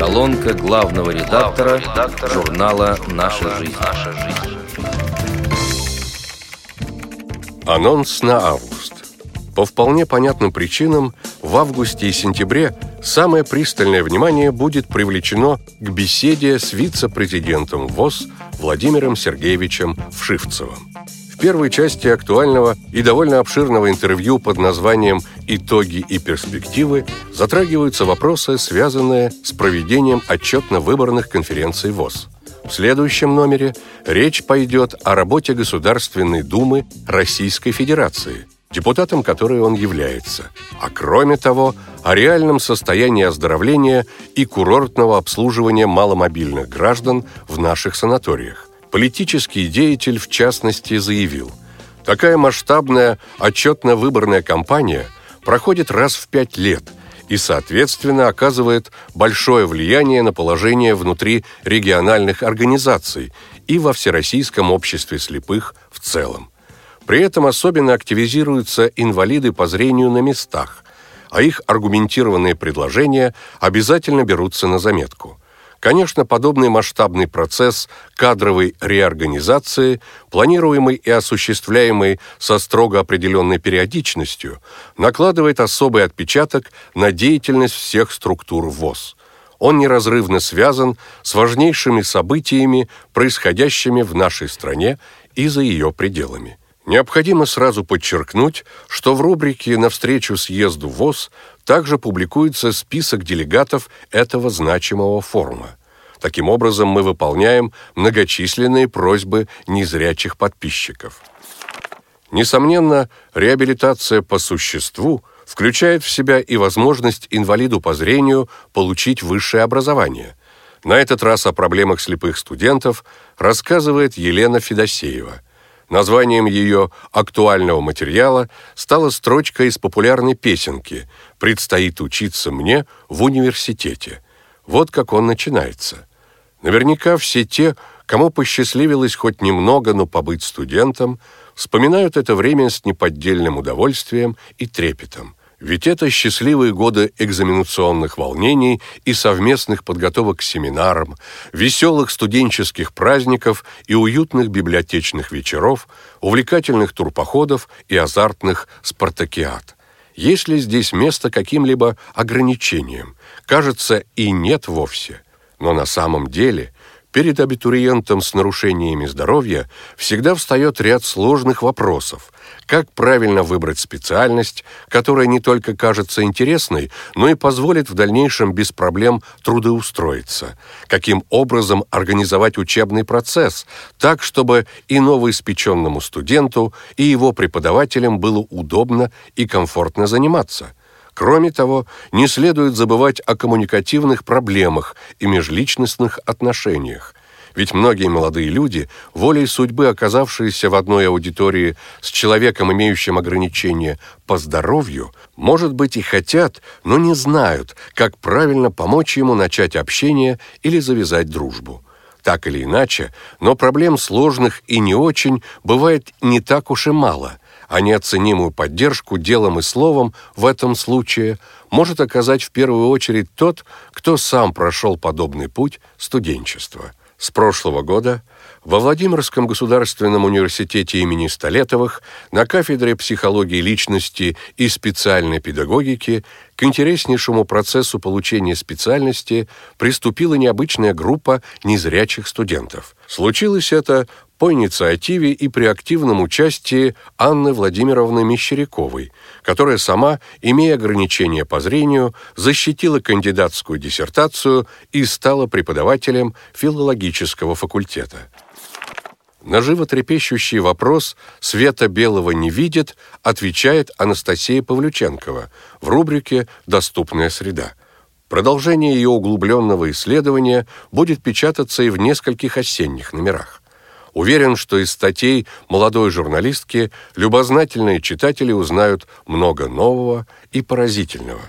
Колонка главного редактора, главного редактора журнала «Наша жизнь». «Наша жизнь». Анонс на август. По вполне понятным причинам в августе и сентябре самое пристальное внимание будет привлечено к беседе с вице-президентом ВОЗ Владимиром Сергеевичем Вшивцевым первой части актуального и довольно обширного интервью под названием «Итоги и перспективы» затрагиваются вопросы, связанные с проведением отчетно-выборных конференций ВОЗ. В следующем номере речь пойдет о работе Государственной Думы Российской Федерации, депутатом которой он является, а кроме того, о реальном состоянии оздоровления и курортного обслуживания маломобильных граждан в наших санаториях. Политический деятель, в частности, заявил, такая масштабная отчетно-выборная кампания проходит раз в пять лет и, соответственно, оказывает большое влияние на положение внутри региональных организаций и во Всероссийском обществе слепых в целом. При этом особенно активизируются инвалиды по зрению на местах, а их аргументированные предложения обязательно берутся на заметку. Конечно, подобный масштабный процесс кадровой реорганизации, планируемый и осуществляемый со строго определенной периодичностью, накладывает особый отпечаток на деятельность всех структур ВОЗ. Он неразрывно связан с важнейшими событиями, происходящими в нашей стране и за ее пределами. Необходимо сразу подчеркнуть, что в рубрике «На встречу съезду ВОЗ» также публикуется список делегатов этого значимого форума. Таким образом, мы выполняем многочисленные просьбы незрячих подписчиков. Несомненно, реабилитация по существу включает в себя и возможность инвалиду по зрению получить высшее образование. На этот раз о проблемах слепых студентов рассказывает Елена Федосеева – Названием ее актуального материала стала строчка из популярной песенки «Предстоит учиться мне в университете». Вот как он начинается. Наверняка все те, кому посчастливилось хоть немного, но побыть студентом, вспоминают это время с неподдельным удовольствием и трепетом. Ведь это счастливые годы экзаменационных волнений и совместных подготовок к семинарам, веселых студенческих праздников и уютных библиотечных вечеров, увлекательных турпоходов и азартных спартакиад. Есть ли здесь место каким-либо ограничениям? Кажется, и нет вовсе. Но на самом деле – Перед абитуриентом с нарушениями здоровья всегда встает ряд сложных вопросов. Как правильно выбрать специальность, которая не только кажется интересной, но и позволит в дальнейшем без проблем трудоустроиться? Каким образом организовать учебный процесс так, чтобы и новоиспеченному студенту, и его преподавателям было удобно и комфортно заниматься? Кроме того, не следует забывать о коммуникативных проблемах и межличностных отношениях. Ведь многие молодые люди, волей судьбы оказавшиеся в одной аудитории с человеком, имеющим ограничения по здоровью, может быть и хотят, но не знают, как правильно помочь ему начать общение или завязать дружбу. Так или иначе, но проблем сложных и не очень бывает не так уж и мало – а неоценимую поддержку делом и словом в этом случае может оказать в первую очередь тот, кто сам прошел подобный путь студенчества. С прошлого года во Владимирском государственном университете имени Столетовых на кафедре психологии личности и специальной педагогики к интереснейшему процессу получения специальности приступила необычная группа незрячих студентов. Случилось это по инициативе и при активном участии Анны Владимировны Мещеряковой, которая сама, имея ограничения по зрению, защитила кандидатскую диссертацию и стала преподавателем филологического факультета. На животрепещущий вопрос «Света белого не видит» отвечает Анастасия Павлюченкова в рубрике «Доступная среда». Продолжение ее углубленного исследования будет печататься и в нескольких осенних номерах. Уверен, что из статей молодой журналистки любознательные читатели узнают много нового и поразительного.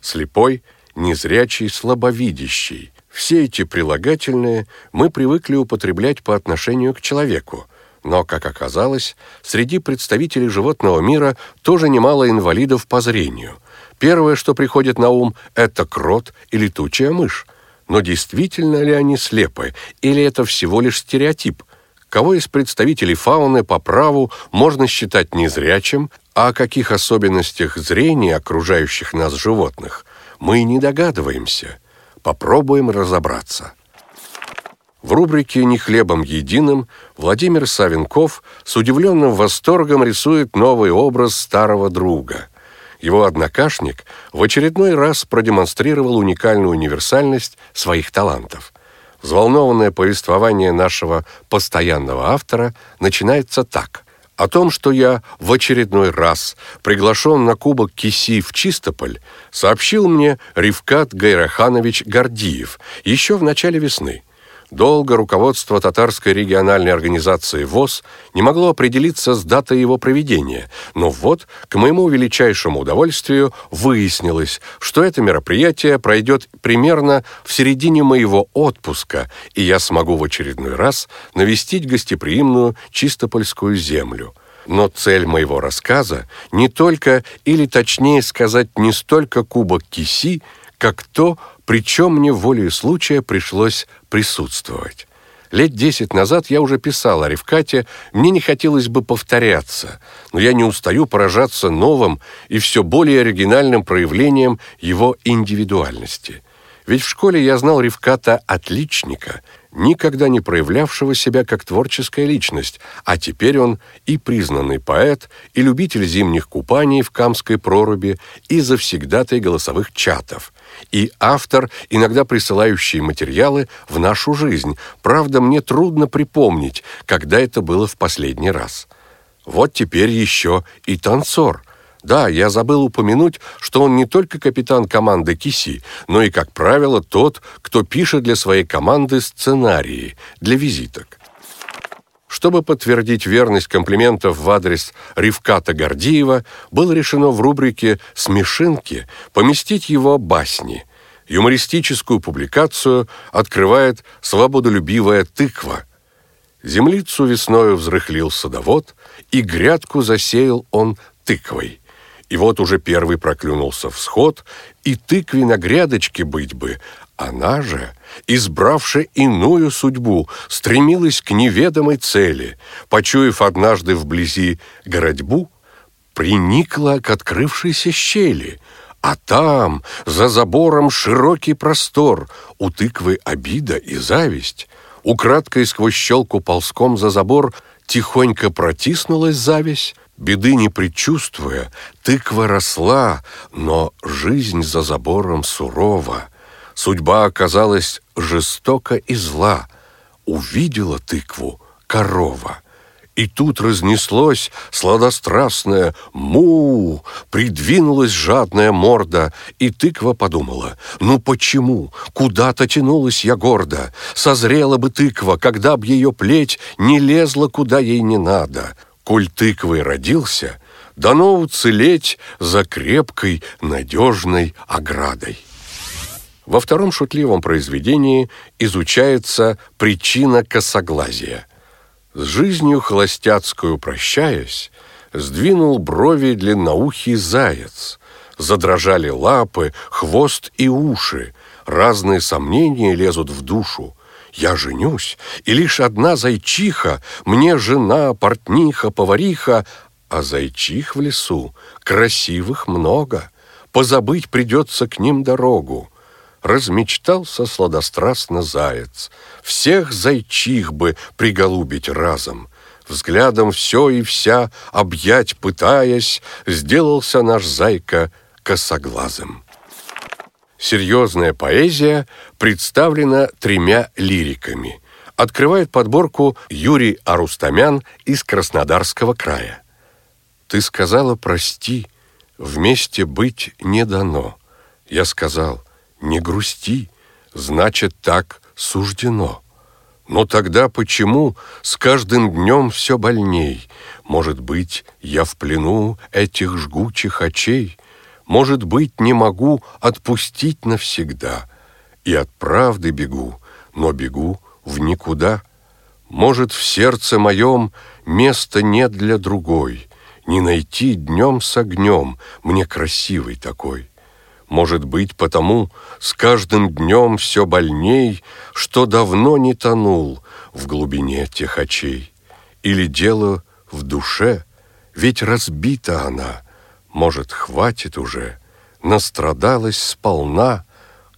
Слепой, незрячий, слабовидящий. Все эти прилагательные мы привыкли употреблять по отношению к человеку. Но, как оказалось, среди представителей животного мира тоже немало инвалидов по зрению. Первое, что приходит на ум, это крот и летучая мышь. Но действительно ли они слепы, или это всего лишь стереотип? Кого из представителей фауны по праву можно считать незрячим, а о каких особенностях зрения окружающих нас животных мы не догадываемся. Попробуем разобраться. В рубрике «Не хлебом единым» Владимир Савенков с удивленным восторгом рисует новый образ старого друга. Его однокашник в очередной раз продемонстрировал уникальную универсальность своих талантов. Взволнованное повествование нашего постоянного автора начинается так. О том, что я в очередной раз приглашен на Кубок Киси в Чистополь, сообщил мне Ривкат Гайраханович Гордиев еще в начале весны – Долго руководство татарской региональной организации ВОЗ не могло определиться с датой его проведения, но вот, к моему величайшему удовольствию, выяснилось, что это мероприятие пройдет примерно в середине моего отпуска, и я смогу в очередной раз навестить гостеприимную чистопольскую землю. Но цель моего рассказа не только, или точнее сказать, не столько кубок киси, как то, причем мне волею случая пришлось присутствовать. Лет десять назад я уже писал о Ревкате, мне не хотелось бы повторяться, но я не устаю поражаться новым и все более оригинальным проявлением его индивидуальности. Ведь в школе я знал Ревката отличника, никогда не проявлявшего себя как творческая личность, а теперь он и признанный поэт, и любитель зимних купаний в Камской проруби, и завсегдатай голосовых чатов, и автор, иногда присылающий материалы в нашу жизнь. Правда, мне трудно припомнить, когда это было в последний раз. Вот теперь еще и танцор – да, я забыл упомянуть, что он не только капитан команды Киси, но и, как правило, тот, кто пишет для своей команды сценарии для визиток. Чтобы подтвердить верность комплиментов в адрес Ривката Гордиева, было решено в рубрике «Смешинки» поместить его басни. Юмористическую публикацию открывает «Свободолюбивая тыква». Землицу весною взрыхлил садовод, и грядку засеял он тыквой. И вот уже первый проклюнулся всход, и тыкве на грядочке быть бы. Она же, избравши иную судьбу, стремилась к неведомой цели. Почуяв однажды вблизи городьбу, приникла к открывшейся щели, а там, за забором, широкий простор, у тыквы обида и зависть. Украдкой сквозь щелку ползком за забор тихонько протиснулась зависть, Беды не предчувствуя, тыква росла, но жизнь за забором сурова. Судьба оказалась жестока и зла. Увидела тыкву корова. И тут разнеслось сладострастное «му», придвинулась жадная морда, и тыква подумала, «Ну почему? Куда-то тянулась я гордо. Созрела бы тыква, когда б ее плеть не лезла, куда ей не надо» коль тыквой родился, дано уцелеть за крепкой, надежной оградой. Во втором шутливом произведении изучается причина косоглазия. С жизнью холостяцкую прощаясь, сдвинул брови длинноухий заяц, задрожали лапы, хвост и уши, разные сомнения лезут в душу, я женюсь, и лишь одна зайчиха, мне жена, портниха, повариха, а зайчих в лесу красивых много, позабыть придется к ним дорогу. Размечтался сладострастно заяц, всех зайчих бы приголубить разом. Взглядом все и вся объять пытаясь, сделался наш зайка косоглазым. Серьезная поэзия представлена тремя лириками. Открывает подборку Юрий Арустамян из Краснодарского края. «Ты сказала, прости, вместе быть не дано. Я сказал, не грусти, значит, так суждено. Но тогда почему с каждым днем все больней? Может быть, я в плену этих жгучих очей?» Может быть, не могу отпустить навсегда. И от правды бегу, но бегу в никуда. Может, в сердце моем места нет для другой, Не найти днем с огнем мне красивый такой. Может быть, потому с каждым днем все больней, Что давно не тонул в глубине тех очей. Или дело в душе, ведь разбита она, Может, хватит уже, настрадалась сполна,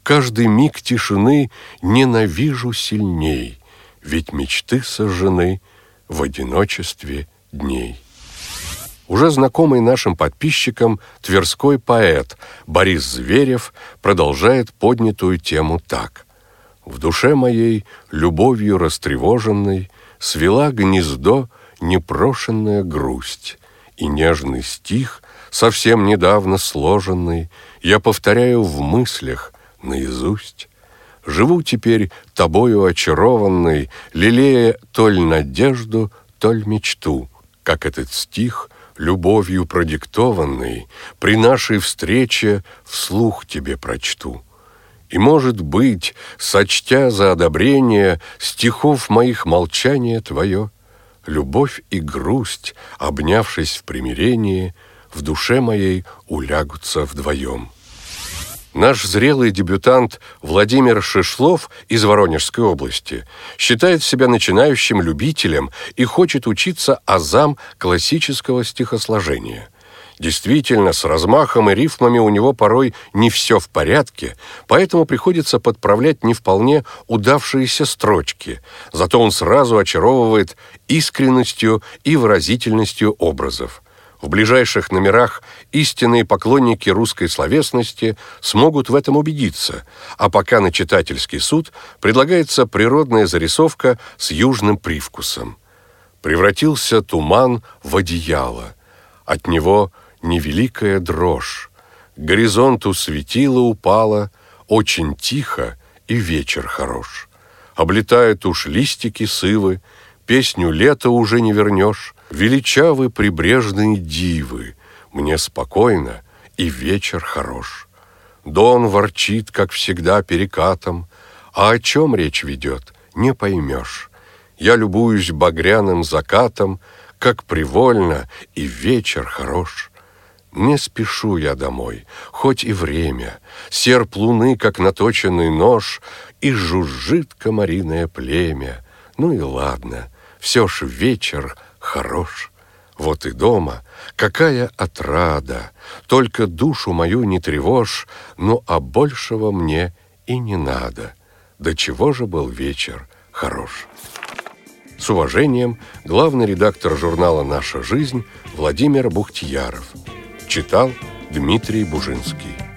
Каждый миг тишины ненавижу сильней, Ведь мечты сожжены в одиночестве дней уже знакомый нашим подписчикам тверской поэт Борис Зверев продолжает поднятую тему так. «В душе моей, любовью растревоженной, свела гнездо непрошенная грусть, и нежный стих, совсем недавно сложенный, я повторяю в мыслях наизусть. Живу теперь тобою очарованный, лелея толь надежду, толь мечту, как этот стих — любовью продиктованный, при нашей встрече вслух тебе прочту. И, может быть, сочтя за одобрение стихов моих молчание твое, любовь и грусть, обнявшись в примирении, в душе моей улягутся вдвоем. Наш зрелый дебютант Владимир Шишлов из Воронежской области считает себя начинающим любителем и хочет учиться азам классического стихосложения. Действительно, с размахом и рифмами у него порой не все в порядке, поэтому приходится подправлять не вполне удавшиеся строчки, зато он сразу очаровывает искренностью и выразительностью образов – в ближайших номерах истинные поклонники русской словесности смогут в этом убедиться, а пока на читательский суд предлагается природная зарисовка с южным привкусом. Превратился туман в одеяло. От него невеликая дрожь. К горизонту светило упало, очень тихо и вечер хорош. Облетают уж листики сывы, песню лета уже не вернешь, величавы прибрежные дивы, мне спокойно и вечер хорош. Дон ворчит, как всегда, перекатом, а о чем речь ведет, не поймешь. Я любуюсь багряным закатом, как привольно, и вечер хорош. Не спешу я домой, хоть и время, серп луны, как наточенный нож, и жужжит комариное племя. Ну и ладно, все ж вечер — хорош. Вот и дома какая отрада, Только душу мою не тревожь, Ну, а большего мне и не надо. До чего же был вечер хорош. С уважением, главный редактор журнала «Наша жизнь» Владимир Бухтияров. Читал Дмитрий Бужинский.